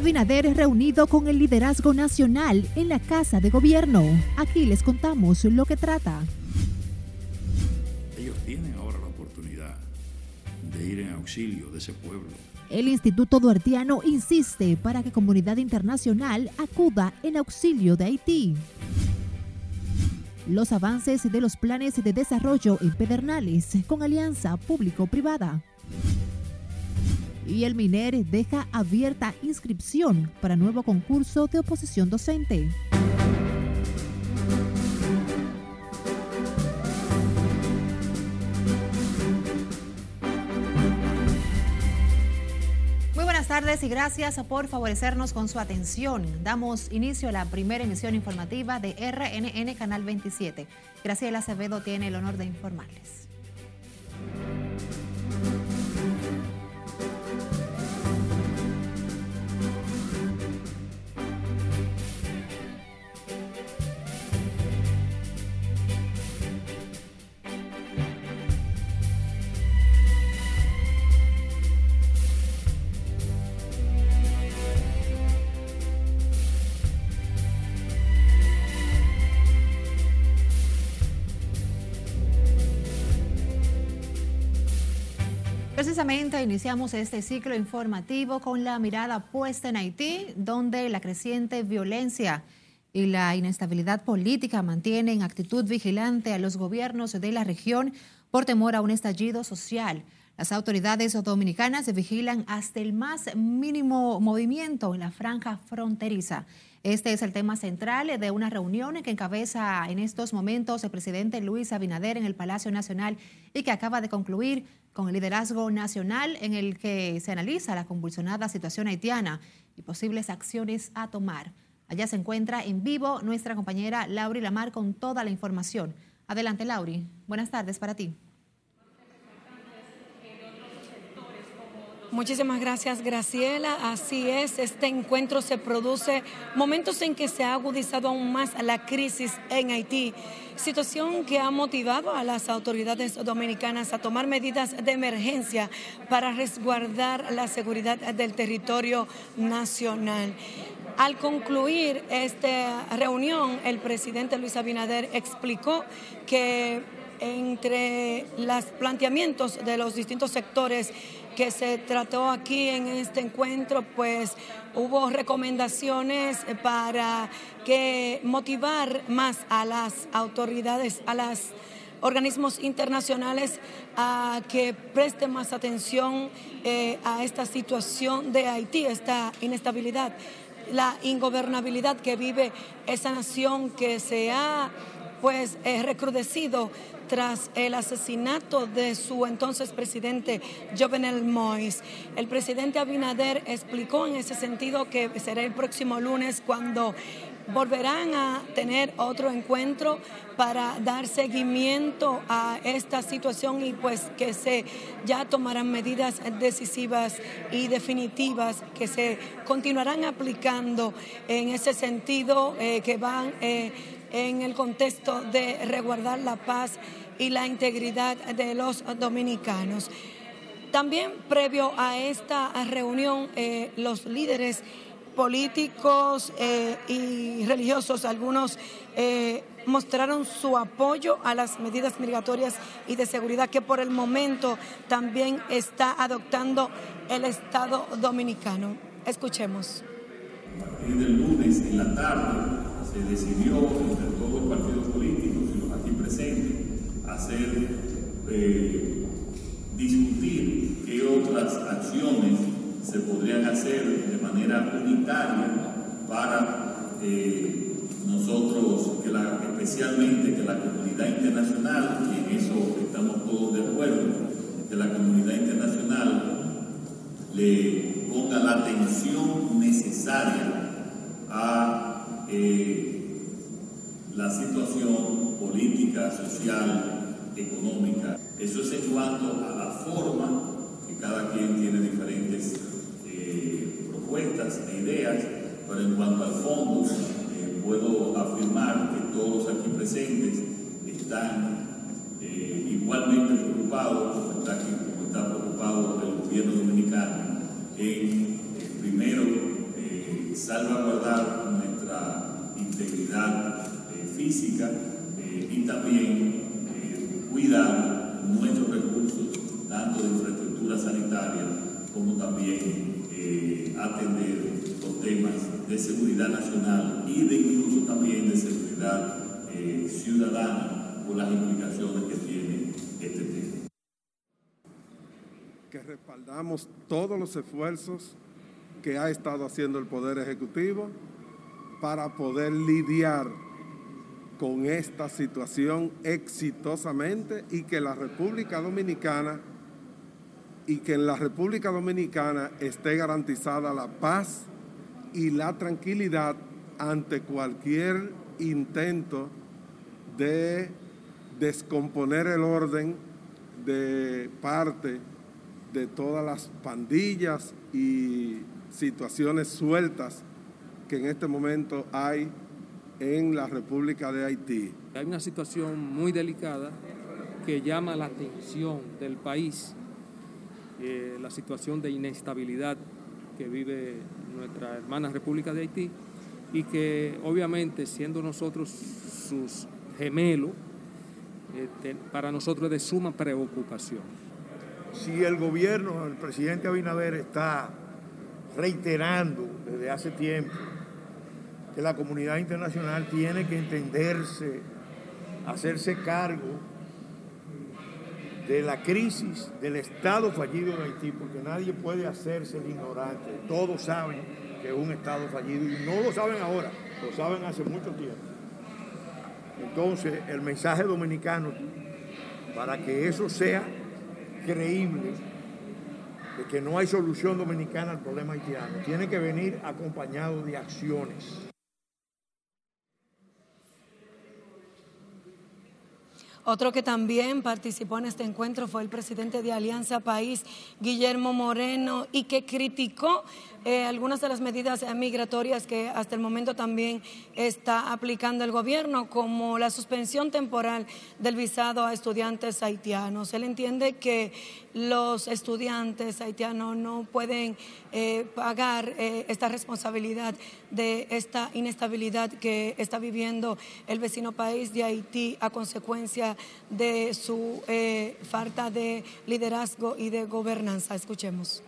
Abinader reunido con el liderazgo nacional en la Casa de Gobierno. Aquí les contamos lo que trata. Ellos tienen ahora la oportunidad de ir en auxilio de ese pueblo. El Instituto Duartiano insiste para que comunidad internacional acuda en auxilio de Haití. Los avances de los planes de desarrollo en Pedernales con alianza público-privada y el MINER deja abierta inscripción para nuevo concurso de oposición docente. Muy buenas tardes y gracias por favorecernos con su atención. Damos inicio a la primera emisión informativa de RNN Canal 27. Graciela Acevedo tiene el honor de informarles. Precisamente iniciamos este ciclo informativo con la mirada puesta en Haití, donde la creciente violencia y la inestabilidad política mantienen actitud vigilante a los gobiernos de la región por temor a un estallido social. Las autoridades dominicanas vigilan hasta el más mínimo movimiento en la franja fronteriza. Este es el tema central de una reunión que encabeza en estos momentos el presidente Luis Abinader en el Palacio Nacional y que acaba de concluir con el liderazgo nacional en el que se analiza la convulsionada situación haitiana y posibles acciones a tomar. Allá se encuentra en vivo nuestra compañera Lauri Lamar con toda la información. Adelante, Lauri. Buenas tardes para ti. Muchísimas gracias, Graciela. Así es, este encuentro se produce momentos en que se ha agudizado aún más la crisis en Haití, situación que ha motivado a las autoridades dominicanas a tomar medidas de emergencia para resguardar la seguridad del territorio nacional. Al concluir esta reunión, el presidente Luis Abinader explicó que entre los planteamientos de los distintos sectores que se trató aquí en este encuentro, pues hubo recomendaciones para que motivar más a las autoridades, a los organismos internacionales a que presten más atención eh, a esta situación de Haití, esta inestabilidad, la ingobernabilidad que vive esa nación que se ha pues recrudecido tras el asesinato de su entonces presidente Jovenel Moïse. El presidente Abinader explicó en ese sentido que será el próximo lunes cuando volverán a tener otro encuentro para dar seguimiento a esta situación y pues que se ya tomarán medidas decisivas y definitivas que se continuarán aplicando en ese sentido eh, que van eh, en el contexto de resguardar la paz y la integridad de los dominicanos. También previo a esta reunión, eh, los líderes políticos eh, y religiosos, algunos eh, mostraron su apoyo a las medidas migratorias y de seguridad que por el momento también está adoptando el Estado dominicano. Escuchemos. Del lunes en la tarde se decidió entre todos los partidos políticos y los aquí presentes hacer, eh, discutir qué otras acciones se podrían hacer de manera unitaria para eh, nosotros, que la, especialmente que la comunidad internacional, y en eso estamos todos de acuerdo, que la comunidad internacional le ponga la atención necesaria a la situación política, social, económica. Eso es en cuanto a la forma, que cada quien tiene diferentes eh, propuestas e ideas, pero en cuanto al fondo, eh, puedo afirmar que todos aquí presentes están eh, igualmente preocupados, como está, como está preocupado el gobierno dominicano, en primero salvaguardar integridad física y también cuidar nuestros recursos, tanto de infraestructura sanitaria como también atender los temas de seguridad nacional y de incluso también de seguridad ciudadana por las implicaciones que tiene este tema. Que respaldamos todos los esfuerzos que ha estado haciendo el Poder Ejecutivo para poder lidiar con esta situación exitosamente y que la República Dominicana y que en la República Dominicana esté garantizada la paz y la tranquilidad ante cualquier intento de descomponer el orden de parte de todas las pandillas y situaciones sueltas que en este momento hay en la República de Haití. Hay una situación muy delicada que llama la atención del país, eh, la situación de inestabilidad que vive nuestra hermana República de Haití y que obviamente siendo nosotros sus gemelos, eh, para nosotros es de suma preocupación si el gobierno, el presidente Abinader está reiterando desde hace tiempo que la comunidad internacional tiene que entenderse, hacerse cargo de la crisis del Estado fallido de Haití, porque nadie puede hacerse el ignorante. Todos saben que es un Estado fallido y no lo saben ahora, lo saben hace mucho tiempo. Entonces, el mensaje dominicano, para que eso sea creíble de que no hay solución dominicana al problema haitiano. Tiene que venir acompañado de acciones. Otro que también participó en este encuentro fue el presidente de Alianza País, Guillermo Moreno, y que criticó eh, algunas de las medidas migratorias que hasta el momento también está aplicando el gobierno, como la suspensión temporal del visado a estudiantes haitianos. Él entiende que los estudiantes haitianos no pueden eh, pagar eh, esta responsabilidad de esta inestabilidad que está viviendo el vecino país de Haití a consecuencia de su falta de liderazgo y de gobernanza. Escuchemos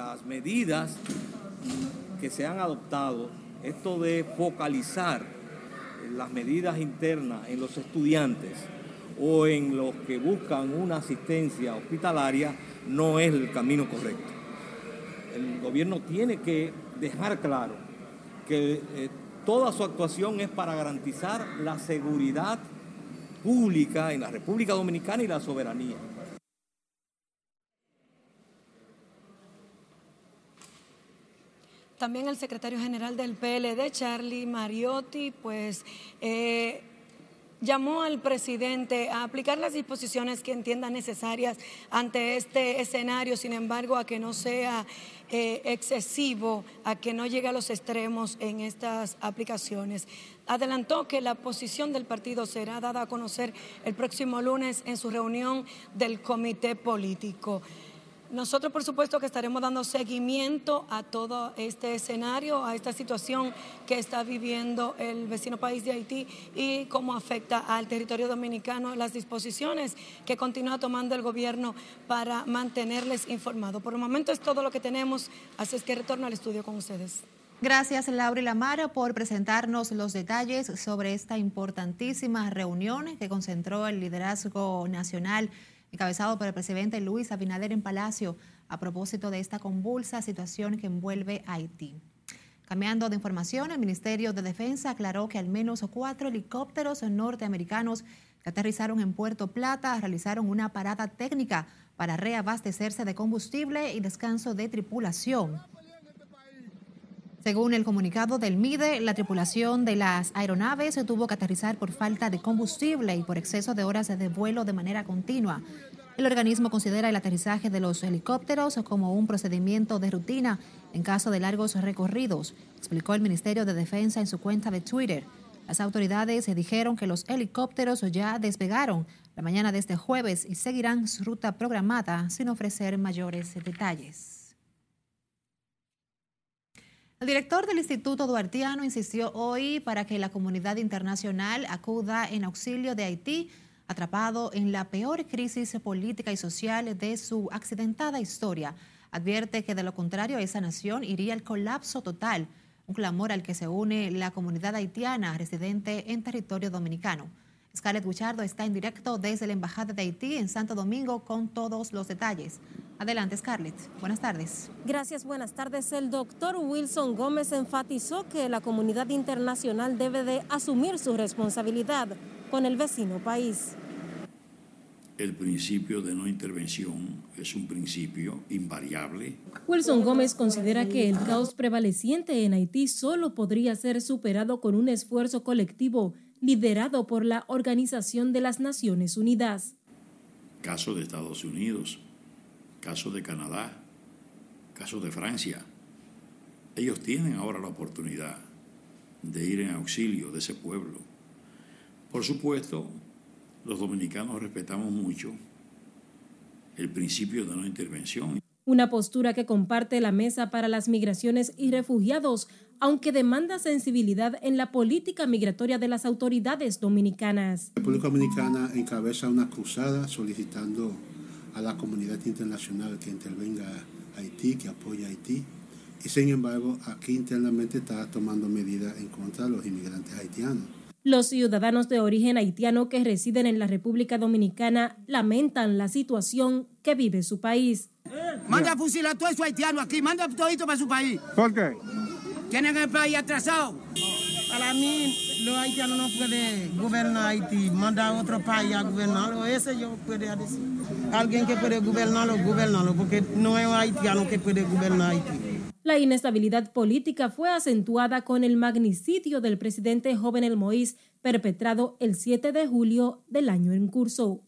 las medidas que se han adoptado, esto de focalizar las medidas internas en los estudiantes o en los que buscan una asistencia hospitalaria, no es el camino correcto. El gobierno tiene que dejar claro que eh, toda su actuación es para garantizar la seguridad pública en la República Dominicana y la soberanía. También el secretario general del PLD, Charlie Mariotti, pues eh, llamó al presidente a aplicar las disposiciones que entienda necesarias ante este escenario, sin embargo, a que no sea eh, excesivo, a que no llegue a los extremos en estas aplicaciones. Adelantó que la posición del partido será dada a conocer el próximo lunes en su reunión del comité político. Nosotros, por supuesto, que estaremos dando seguimiento a todo este escenario, a esta situación que está viviendo el vecino país de Haití y cómo afecta al territorio dominicano las disposiciones que continúa tomando el gobierno para mantenerles informados. Por el momento es todo lo que tenemos, así es que retorno al estudio con ustedes. Gracias, Laura y Lamara, por presentarnos los detalles sobre esta importantísima reunión que concentró el liderazgo nacional encabezado por el presidente Luis Abinader en Palacio a propósito de esta convulsa situación que envuelve a Haití. Cambiando de información, el Ministerio de Defensa aclaró que al menos cuatro helicópteros norteamericanos que aterrizaron en Puerto Plata realizaron una parada técnica para reabastecerse de combustible y descanso de tripulación. Según el comunicado del MIDE, la tripulación de las aeronaves tuvo que aterrizar por falta de combustible y por exceso de horas de vuelo de manera continua. El organismo considera el aterrizaje de los helicópteros como un procedimiento de rutina en caso de largos recorridos, explicó el Ministerio de Defensa en su cuenta de Twitter. Las autoridades dijeron que los helicópteros ya despegaron la mañana de este jueves y seguirán su ruta programada sin ofrecer mayores detalles. El director del Instituto Duartiano insistió hoy para que la comunidad internacional acuda en auxilio de Haití, atrapado en la peor crisis política y social de su accidentada historia. Advierte que de lo contrario esa nación iría al colapso total, un clamor al que se une la comunidad haitiana residente en territorio dominicano. Scarlett Guchardo está en directo desde la Embajada de Haití en Santo Domingo con todos los detalles. Adelante, Scarlett. Buenas tardes. Gracias, buenas tardes. El doctor Wilson Gómez enfatizó que la comunidad internacional debe de asumir su responsabilidad con el vecino país. El principio de no intervención es un principio invariable. Wilson Gómez considera que el caos prevaleciente en Haití solo podría ser superado con un esfuerzo colectivo liderado por la Organización de las Naciones Unidas. Caso de Estados Unidos, caso de Canadá, caso de Francia. Ellos tienen ahora la oportunidad de ir en auxilio de ese pueblo. Por supuesto, los dominicanos respetamos mucho el principio de no intervención. Una postura que comparte la Mesa para las Migraciones y Refugiados, aunque demanda sensibilidad en la política migratoria de las autoridades dominicanas. La República Dominicana encabeza una cruzada solicitando a la comunidad internacional que intervenga a Haití, que apoye a Haití. Y sin embargo, aquí internamente está tomando medidas en contra de los inmigrantes haitianos. Los ciudadanos de origen haitiano que residen en la República Dominicana lamentan la situación que vive su país. Manda a fusilar todo eso haitiano aquí, manda todito para su país. ¿Por qué? Tienen el país atrasado. Para mí, los haitianos no pueden gobernar Haití, mandar a otro país a gobernarlo. Ese yo puedo decir. Alguien que puede gobernarlo, gobernarlo, porque no es un haitiano que puede gobernar Haití. La inestabilidad política fue acentuada con el magnicidio del presidente Jovenel Moïse perpetrado el 7 de julio del año en curso.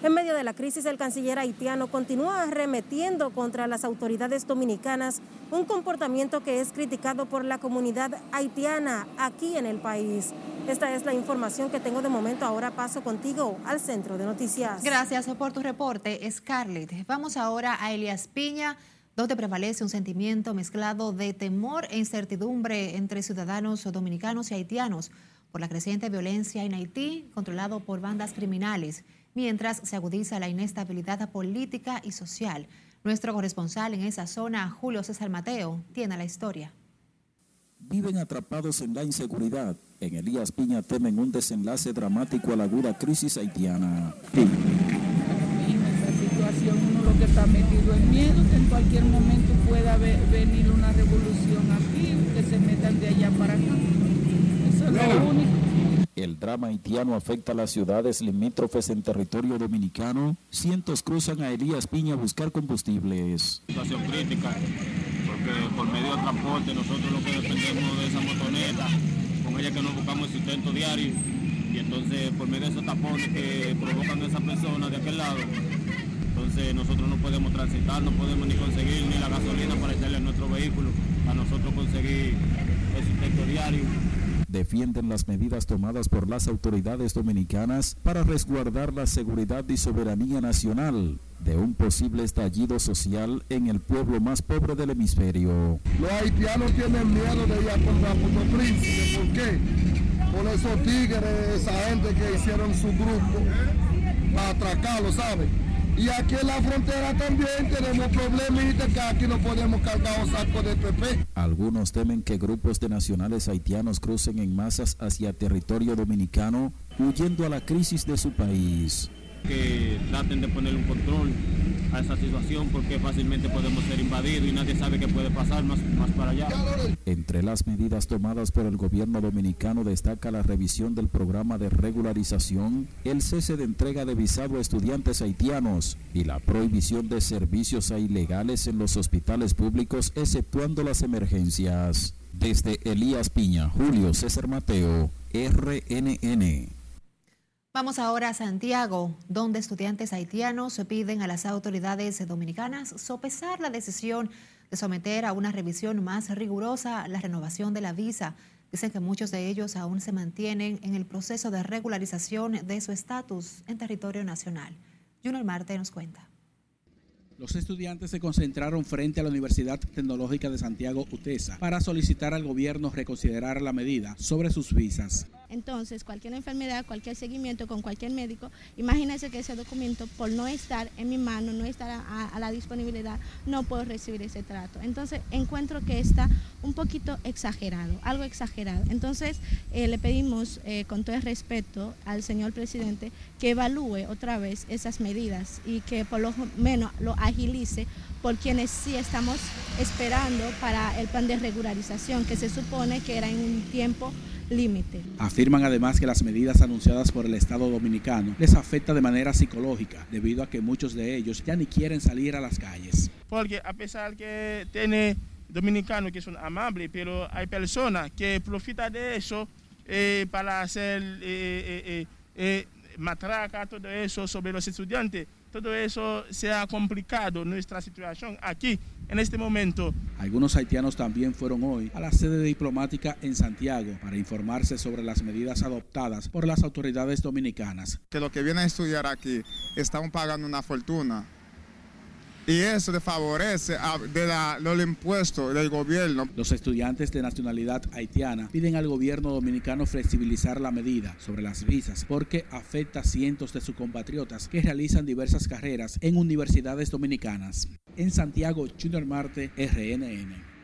En medio de la crisis, el canciller haitiano continúa arremetiendo contra las autoridades dominicanas, un comportamiento que es criticado por la comunidad haitiana aquí en el país. Esta es la información que tengo de momento. Ahora paso contigo al centro de noticias. Gracias por tu reporte, Scarlett. Vamos ahora a Elias Piña donde prevalece un sentimiento mezclado de temor e incertidumbre entre ciudadanos dominicanos y haitianos por la creciente violencia en Haití, controlado por bandas criminales, mientras se agudiza la inestabilidad política y social. Nuestro corresponsal en esa zona, Julio César Mateo, tiene la historia. Viven atrapados en la inseguridad. En Elías Piña temen un desenlace dramático a la aguda crisis haitiana. En esa situación uno lo que está metido en miedo, que en cualquier momento pueda venir una revolución aquí, que se metan de allá para acá. Eso es lo único. El drama haitiano afecta a las ciudades limítrofes en territorio dominicano. Cientos cruzan a Elías Piña a buscar combustibles. Situación crítica, porque por medio de transporte nosotros lo que dependemos de esa motoneta, con ella que nos buscamos el sustento diario, y entonces por medio de esos tapones que provocan a esas personas de aquel lado, entonces nosotros no podemos transitar, no podemos ni conseguir ni la gasolina para echarle a nuestro vehículo, a nosotros conseguir el sustento diario defienden las medidas tomadas por las autoridades dominicanas para resguardar la seguridad y soberanía nacional de un posible estallido social en el pueblo más pobre del hemisferio. Los haitianos tienen miedo de ir a contra Puerto Príncipe. ¿Por qué? Por esos tigres, esa gente que hicieron su grupo para atracarlo, ¿saben? Y aquí en la frontera también tenemos problemitas que aquí no podemos cargar un saco de PP. Algunos temen que grupos de nacionales haitianos crucen en masas hacia territorio dominicano huyendo a la crisis de su país. Que traten de poner un control a esa situación porque fácilmente podemos ser invadidos y nadie sabe qué puede pasar más, más para allá. Entre las medidas tomadas por el gobierno dominicano destaca la revisión del programa de regularización, el cese de entrega de visado a estudiantes haitianos y la prohibición de servicios a ilegales en los hospitales públicos exceptuando las emergencias. Desde Elías Piña, Julio César Mateo, RNN. Vamos ahora a Santiago, donde estudiantes haitianos piden a las autoridades dominicanas sopesar la decisión de someter a una revisión más rigurosa la renovación de la visa. Dicen que muchos de ellos aún se mantienen en el proceso de regularización de su estatus en territorio nacional. Junior Marte nos cuenta. Los estudiantes se concentraron frente a la Universidad Tecnológica de Santiago UTESA para solicitar al gobierno reconsiderar la medida sobre sus visas. Entonces, cualquier enfermedad, cualquier seguimiento con cualquier médico, imagínense que ese documento, por no estar en mi mano, no estar a, la disponibilidad, no puedo recibir ese trato. Entonces, encuentro que está un poquito exagerado, algo exagerado. Entonces, eh, le pedimos eh, con todo el respeto al señor presidente que evalúe otra vez esas medidas y que por lo menos lo agilice por quienes sí estamos esperando para el plan de regularización, que se supone que era en un tiempo límite. Afirman además que las medidas anunciadas por el Estado dominicano les afecta de manera psicológica, debido a que muchos de ellos ya ni quieren salir a las calles. Porque a pesar que tiene dominicanos que son amables, pero hay personas que profitan de eso eh, para hacer eh, eh, matraca, todo eso sobre los estudiantes todo eso se ha complicado nuestra situación aquí en este momento. Algunos haitianos también fueron hoy a la sede diplomática en Santiago para informarse sobre las medidas adoptadas por las autoridades dominicanas. Que los que vienen a estudiar aquí están pagando una fortuna y eso le favorece a, de los impuestos del gobierno. Los estudiantes de nacionalidad haitiana piden al gobierno dominicano flexibilizar la medida sobre las visas porque afecta a cientos de sus compatriotas que realizan diversas carreras en universidades dominicanas. En Santiago, Junior Marte, RNN.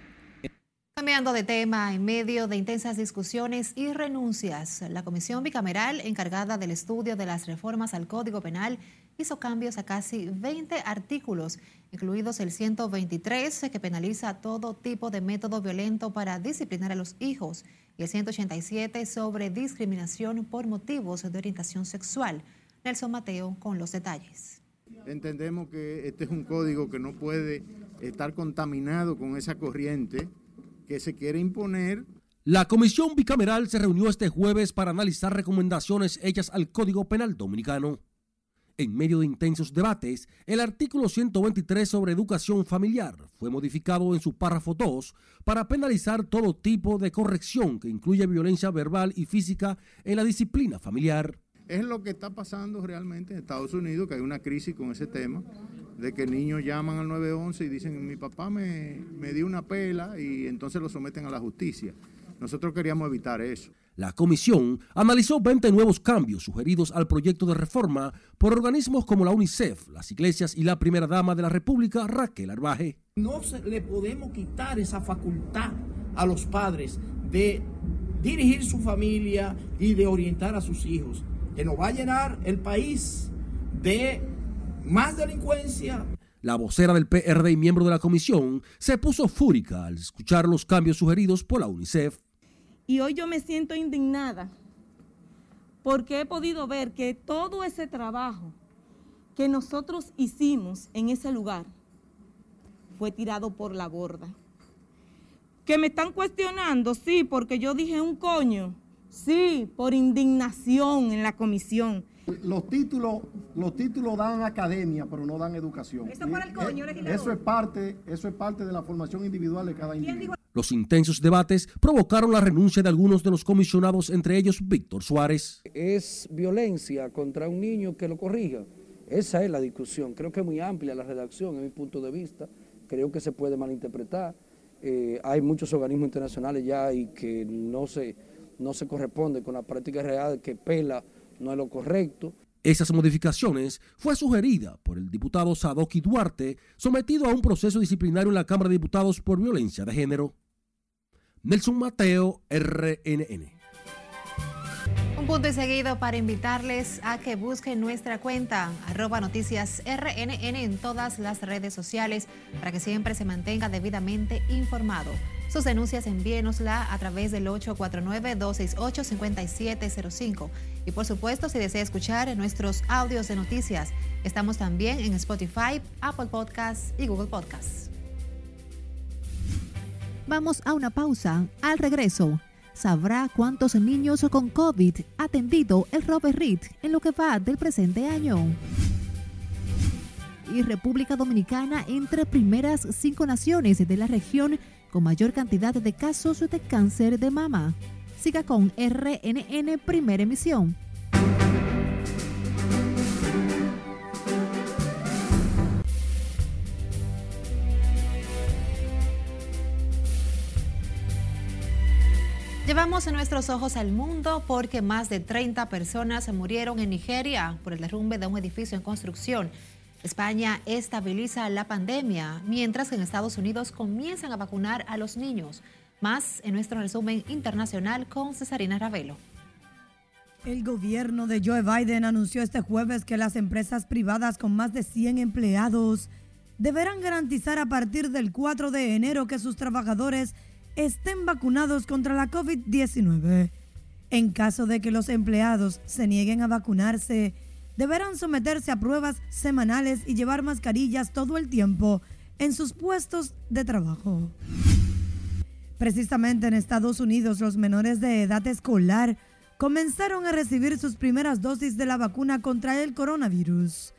Cambiando de tema, en medio de intensas discusiones y renuncias, la Comisión Bicameral encargada del estudio de las reformas al Código Penal hizo cambios a casi 20 artículos, incluidos el 123, que penaliza todo tipo de método violento para disciplinar a los hijos, y el 187 sobre discriminación por motivos de orientación sexual. Nelson Mateo con los detalles. Entendemos que este es un código que no puede estar contaminado con esa corriente que se quiere imponer la comisión bicameral se reunió este jueves para analizar recomendaciones hechas al Código Penal Dominicano. En medio de intensos debates, el artículo 123 sobre educación familiar fue modificado en su párrafo 2 para penalizar todo tipo de corrección que incluye violencia verbal y física en la disciplina familiar. Es lo que está pasando realmente en Estados Unidos, que hay una crisis con ese tema, de que niños llaman al 911 y dicen, mi papá me, me dio una pela y entonces lo someten a la justicia. Nosotros queríamos evitar eso. La comisión analizó 20 nuevos cambios sugeridos al proyecto de reforma por organismos como la UNICEF, las iglesias y la primera dama de la República, Raquel Arbaje. No le podemos quitar esa facultad a los padres de dirigir su familia y de orientar a sus hijos, que nos va a llenar el país de más delincuencia. La vocera del PRD y miembro de la comisión se puso fúrica al escuchar los cambios sugeridos por la UNICEF. Y hoy yo me siento indignada porque he podido ver que todo ese trabajo que nosotros hicimos en ese lugar fue tirado por la borda. Que me están cuestionando, sí, porque yo dije un coño, sí, por indignación en la comisión. Los títulos, los títulos dan academia, pero no dan educación. Eso, el coño, eh, eso es parte, eso es parte de la formación individual de cada individuo. Los intensos debates provocaron la renuncia de algunos de los comisionados, entre ellos Víctor Suárez. Es violencia contra un niño que lo corrija. Esa es la discusión. Creo que es muy amplia la redacción, en mi punto de vista. Creo que se puede malinterpretar. Eh, hay muchos organismos internacionales ya y que no se, no se corresponde con la práctica real, que pela no es lo correcto. Esas modificaciones fue sugerida por el diputado Sadoki Duarte, sometido a un proceso disciplinario en la Cámara de Diputados por violencia de género. Nelson Mateo, RNN. Un punto y seguido para invitarles a que busquen nuestra cuenta arroba noticias RNN en todas las redes sociales para que siempre se mantenga debidamente informado. Sus denuncias envíenosla a través del 849-268-5705. Y por supuesto, si desea escuchar nuestros audios de noticias, estamos también en Spotify, Apple Podcasts y Google Podcasts. Vamos a una pausa. Al regreso, sabrá cuántos niños con COVID ha atendido el Robert Reed en lo que va del presente año. Y República Dominicana entre primeras cinco naciones de la región con mayor cantidad de casos de cáncer de mama. Siga con RNN Primera Emisión. Llevamos nuestros ojos al mundo porque más de 30 personas murieron en Nigeria por el derrumbe de un edificio en construcción España estabiliza la pandemia, mientras que en Estados Unidos comienzan a vacunar a los niños. Más en nuestro resumen internacional con Cesarina Ravelo. El gobierno de Joe Biden anunció este jueves que las empresas privadas con más de 100 empleados deberán garantizar a partir del 4 de enero que sus trabajadores estén vacunados contra la COVID-19. En caso de que los empleados se nieguen a vacunarse, deberán someterse a pruebas semanales y llevar mascarillas todo el tiempo en sus puestos de trabajo. Precisamente en Estados Unidos, los menores de edad escolar comenzaron a recibir sus primeras dosis de la vacuna contra el coronavirus.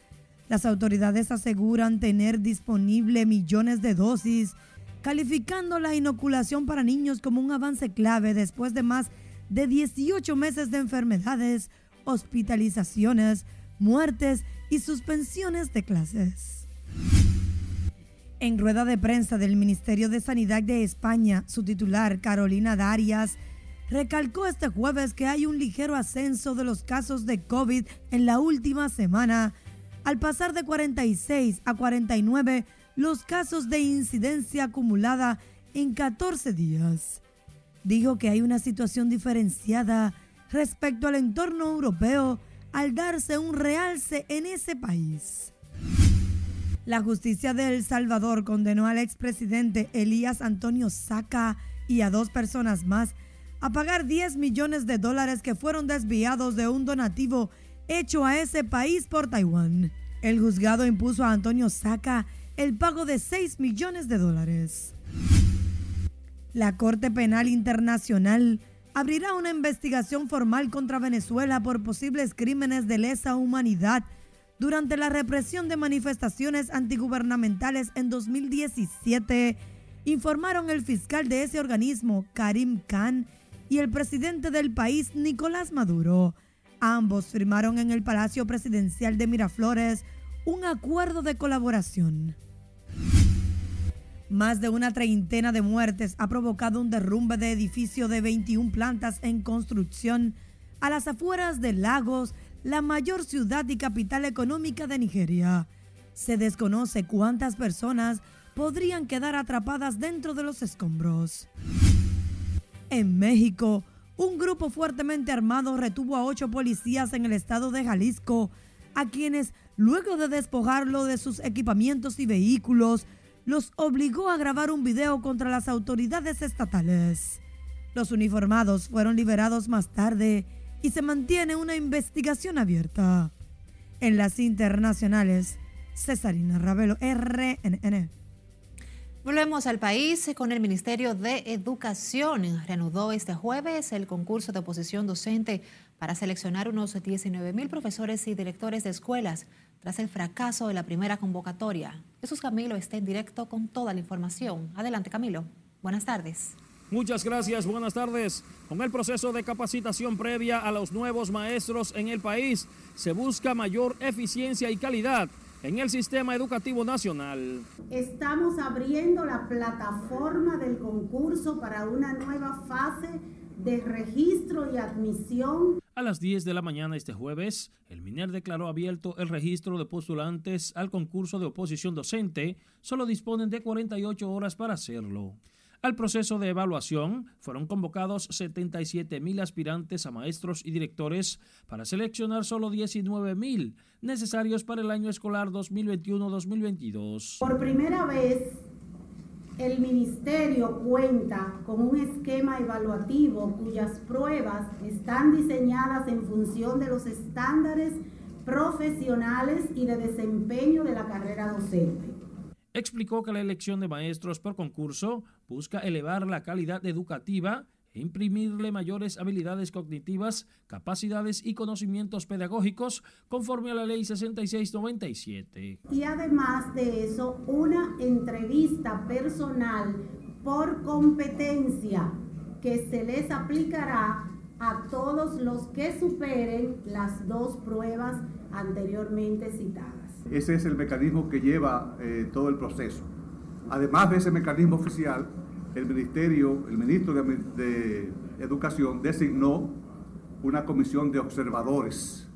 Las autoridades aseguran tener disponible millones de dosis, calificando la inoculación para niños como un avance clave después de más de 18 meses de enfermedades, hospitalizaciones, muertes y suspensiones de clases. En rueda de prensa del Ministerio de Sanidad de España, su titular, Carolina Darias, recalcó este jueves que hay un ligero ascenso de los casos de COVID en la última semana, al pasar de 46 a 49 los casos de incidencia acumulada en 14 días. Dijo que hay una situación diferenciada respecto al entorno europeo al darse un realce en ese país. La justicia de El Salvador condenó al expresidente Elías Antonio Saca y a dos personas más a pagar 10 millones de dólares que fueron desviados de un donativo hecho a ese país por Taiwán. El juzgado impuso a Antonio Saca el pago de 6 millones de dólares. La Corte Penal Internacional abrirá una investigación formal contra Venezuela por posibles crímenes de lesa humanidad durante la represión de manifestaciones antigubernamentales en 2017, informaron el fiscal de ese organismo, Karim Khan, y el presidente del país, Nicolás Maduro. Ambos firmaron en el Palacio Presidencial de Miraflores un acuerdo de colaboración. Más de una treintena de muertes ha provocado un derrumbe de edificio de 21 plantas en construcción a las afueras de Lagos, la mayor ciudad y capital económica de Nigeria. Se desconoce cuántas personas podrían quedar atrapadas dentro de los escombros. En México, un grupo fuertemente armado retuvo a ocho policías en el estado de Jalisco, a quienes, luego de despojarlo de sus equipamientos y vehículos, los obligó a grabar un video contra las autoridades estatales. Los uniformados fueron liberados más tarde y se mantiene una investigación abierta. En las internacionales, Cesarina Ravelo, RNN. Volvemos al país con el Ministerio de Educación. Reanudó este jueves el concurso de oposición docente para seleccionar unos 19 mil profesores y directores de escuelas tras el fracaso de la primera convocatoria. Jesús Camilo está en directo con toda la información. Adelante, Camilo. Buenas tardes. Muchas gracias, buenas tardes. Con el proceso de capacitación previa a los nuevos maestros en el país, se busca mayor eficiencia y calidad en el sistema educativo nacional. Estamos abriendo la plataforma del concurso para una nueva fase de registro y admisión. A las 10 de la mañana este jueves, el MINER declaró abierto el registro de postulantes al concurso de oposición docente. Solo disponen de 48 horas para hacerlo. Al proceso de evaluación fueron convocados 77 mil aspirantes a maestros y directores para seleccionar solo 19 mil necesarios para el año escolar 2021-2022. Por primera vez, el ministerio cuenta con un esquema evaluativo cuyas pruebas están diseñadas en función de los estándares profesionales y de desempeño de la carrera docente. Explicó que la elección de maestros por concurso busca elevar la calidad educativa imprimirle mayores habilidades cognitivas, capacidades y conocimientos pedagógicos conforme a la ley 6697. Y además de eso, una entrevista personal por competencia que se les aplicará a todos los que superen las dos pruebas anteriormente citadas. Ese es el mecanismo que lleva eh, todo el proceso. Además de ese mecanismo oficial, el ministerio, el ministro de, Educación designó una comisión de observadores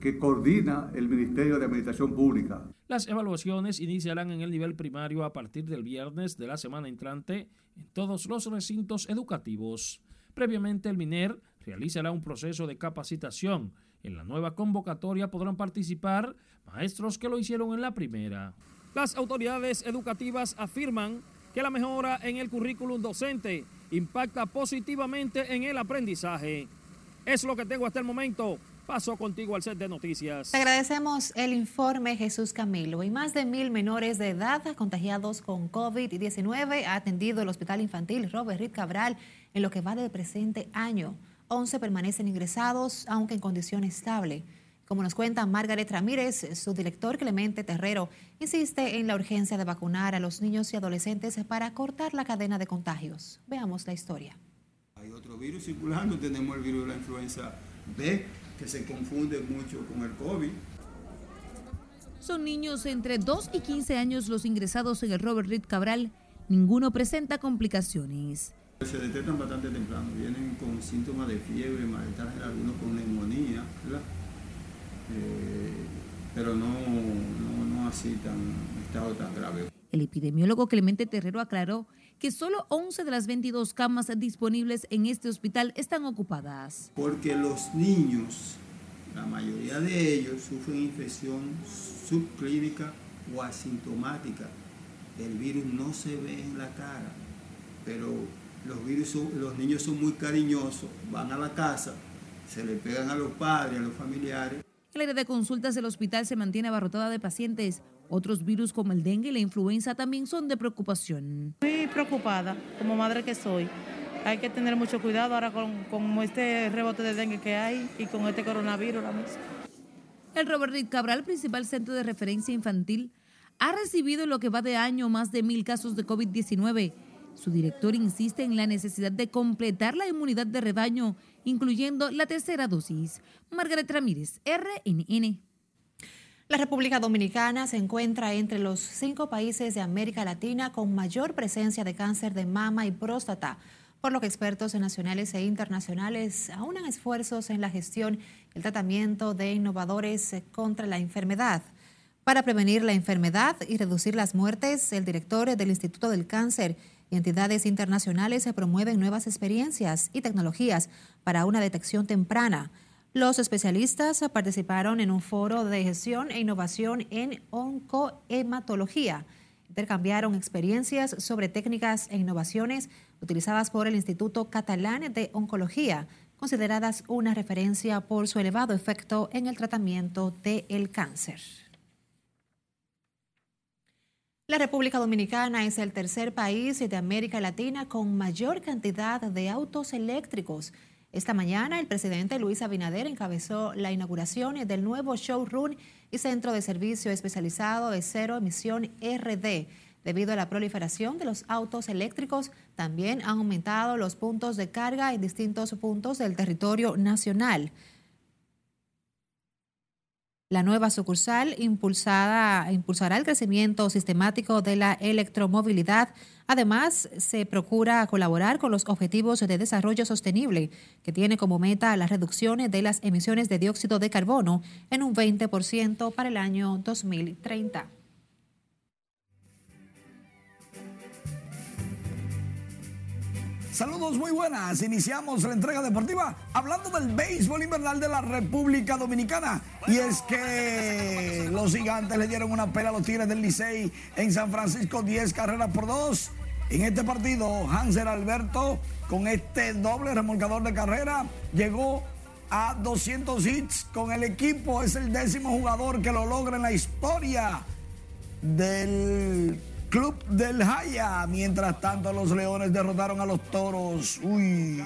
que coordina el Ministerio de Administración Pública. Las evaluaciones iniciarán en el nivel primario a partir del viernes de la semana entrante en todos los recintos educativos. Previamente, el MINER realizará un proceso de capacitación. En la nueva convocatoria podrán participar maestros que lo hicieron en la primera. Las autoridades educativas afirman que la mejora en el currículum docente impacta positivamente en el aprendizaje. Es lo que tengo hasta el momento. Paso contigo al set de noticias. Te agradecemos el informe Jesús Camilo. Y más de mil menores de edad contagiados con COVID-19 ha atendido el Hospital Infantil Robert Reed Cabral en lo que va del presente año. 11 permanecen ingresados, aunque en condición estable. Como nos cuenta Margaret Ramírez, su director Clemente Terrero insiste en la urgencia de vacunar a los niños y adolescentes para cortar la cadena de contagios. Veamos la historia. Hay otro virus circulando, tenemos el virus de la influenza B, que se confunde mucho con el COVID. Son niños entre 2 y 15 años los ingresados en el Robert Reed Cabral. Ninguno presenta complicaciones. Se detectan bastante temprano, vienen con síntomas de fiebre, malestar, algunos con neumonía, ¿verdad? Eh, pero no, no, no así tan estado tan grave. El epidemiólogo Clemente Terrero aclaró que solo 11 de las 22 camas disponibles en este hospital están ocupadas. Porque los niños, la mayoría de ellos, sufren infección subclínica o asintomática. El virus no se ve en la cara, pero los, virus los niños son muy cariñosos, van a la casa, se le pegan a los padres, a los familiares. El área de consultas del hospital se mantiene abarrotada de pacientes. Otros virus como el dengue y la influenza también son de preocupación. Muy preocupada, como madre que soy. Hay que tener mucho cuidado ahora con, con este rebote de dengue que hay y con este coronavirus. El Robert Reed Cabral, principal centro de referencia infantil, ha recibido en lo que va de año más de mil casos de COVID-19 su director insiste en la necesidad de completar la inmunidad de rebaño, incluyendo la tercera dosis. Margaret Ramírez, RNN. La República Dominicana se encuentra entre los cinco países de América Latina con mayor presencia de cáncer de mama y próstata, por lo que expertos nacionales e internacionales aunan esfuerzos en la gestión y el tratamiento de innovadores contra la enfermedad. Para prevenir la enfermedad y reducir las muertes, el director del Instituto del Cáncer y entidades internacionales se promueven nuevas experiencias y tecnologías para una detección temprana. Los especialistas participaron en un foro de gestión e innovación en oncohematología. Intercambiaron experiencias sobre técnicas e innovaciones utilizadas por el Instituto Catalán de Oncología, consideradas una referencia por su elevado efecto en el tratamiento del cáncer. La República Dominicana es el tercer país de América Latina con mayor cantidad de autos eléctricos. Esta mañana el presidente Luis Abinader encabezó la inauguración del nuevo showroom y centro de servicio especializado de cero emisión RD. Debido a la proliferación de los autos eléctricos, también han aumentado los puntos de carga en distintos puntos del territorio nacional. La nueva sucursal impulsada, impulsará el crecimiento sistemático de la electromovilidad. Además, se procura colaborar con los objetivos de desarrollo sostenible, que tiene como meta las reducciones de las emisiones de dióxido de carbono en un 20% para el año 2030. Saludos muy buenas. Iniciamos la entrega deportiva hablando del béisbol invernal de la República Dominicana. Y es que los gigantes le dieron una pela a los Tigres del Licey en San Francisco, 10 carreras por 2. En este partido, Hanser Alberto, con este doble remolcador de carrera, llegó a 200 hits con el equipo. Es el décimo jugador que lo logra en la historia del Club del Jaya. Mientras tanto, los Leones derrotaron a los Toros. Uy,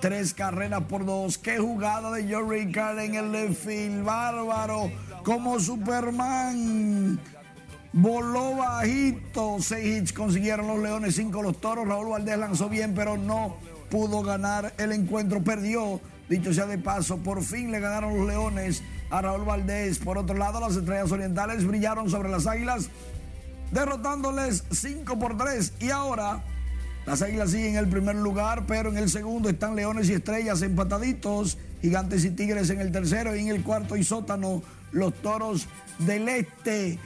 tres carreras por dos. Qué jugada de Joe Ricard en el left Bárbaro, como Superman. Voló bajito. Seis hits consiguieron los Leones, cinco los Toros. Raúl Valdés lanzó bien, pero no pudo ganar el encuentro. Perdió. Dicho sea de paso, por fin le ganaron los Leones a Raúl Valdés. Por otro lado, las estrellas orientales brillaron sobre las águilas derrotándoles 5 por 3. Y ahora Las Águilas siguen en el primer lugar, pero en el segundo están Leones y Estrellas empataditos, Gigantes y Tigres en el tercero y en el cuarto y sótano los Toros del Este.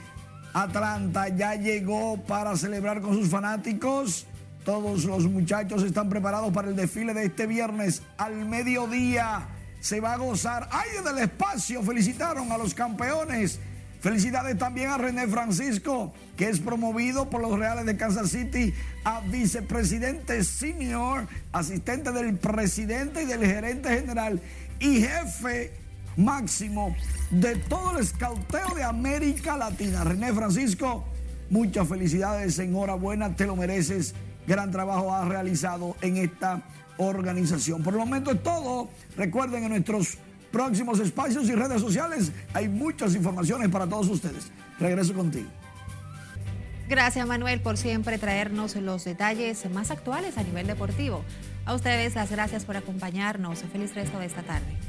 Atlanta ya llegó para celebrar con sus fanáticos. Todos los muchachos están preparados para el desfile de este viernes al mediodía. Se va a gozar. ¡Ay, del espacio! Felicitaron a los campeones Felicidades también a René Francisco, que es promovido por los Reales de Kansas City a vicepresidente senior, asistente del presidente y del gerente general y jefe máximo de todo el escauteo de América Latina. René Francisco, muchas felicidades, enhorabuena, te lo mereces. Gran trabajo has realizado en esta organización. Por el momento es todo. Recuerden en nuestros próximos espacios y redes sociales. Hay muchas informaciones para todos ustedes. Regreso contigo. Gracias Manuel por siempre traernos los detalles más actuales a nivel deportivo. A ustedes las gracias por acompañarnos. Feliz resto de esta tarde.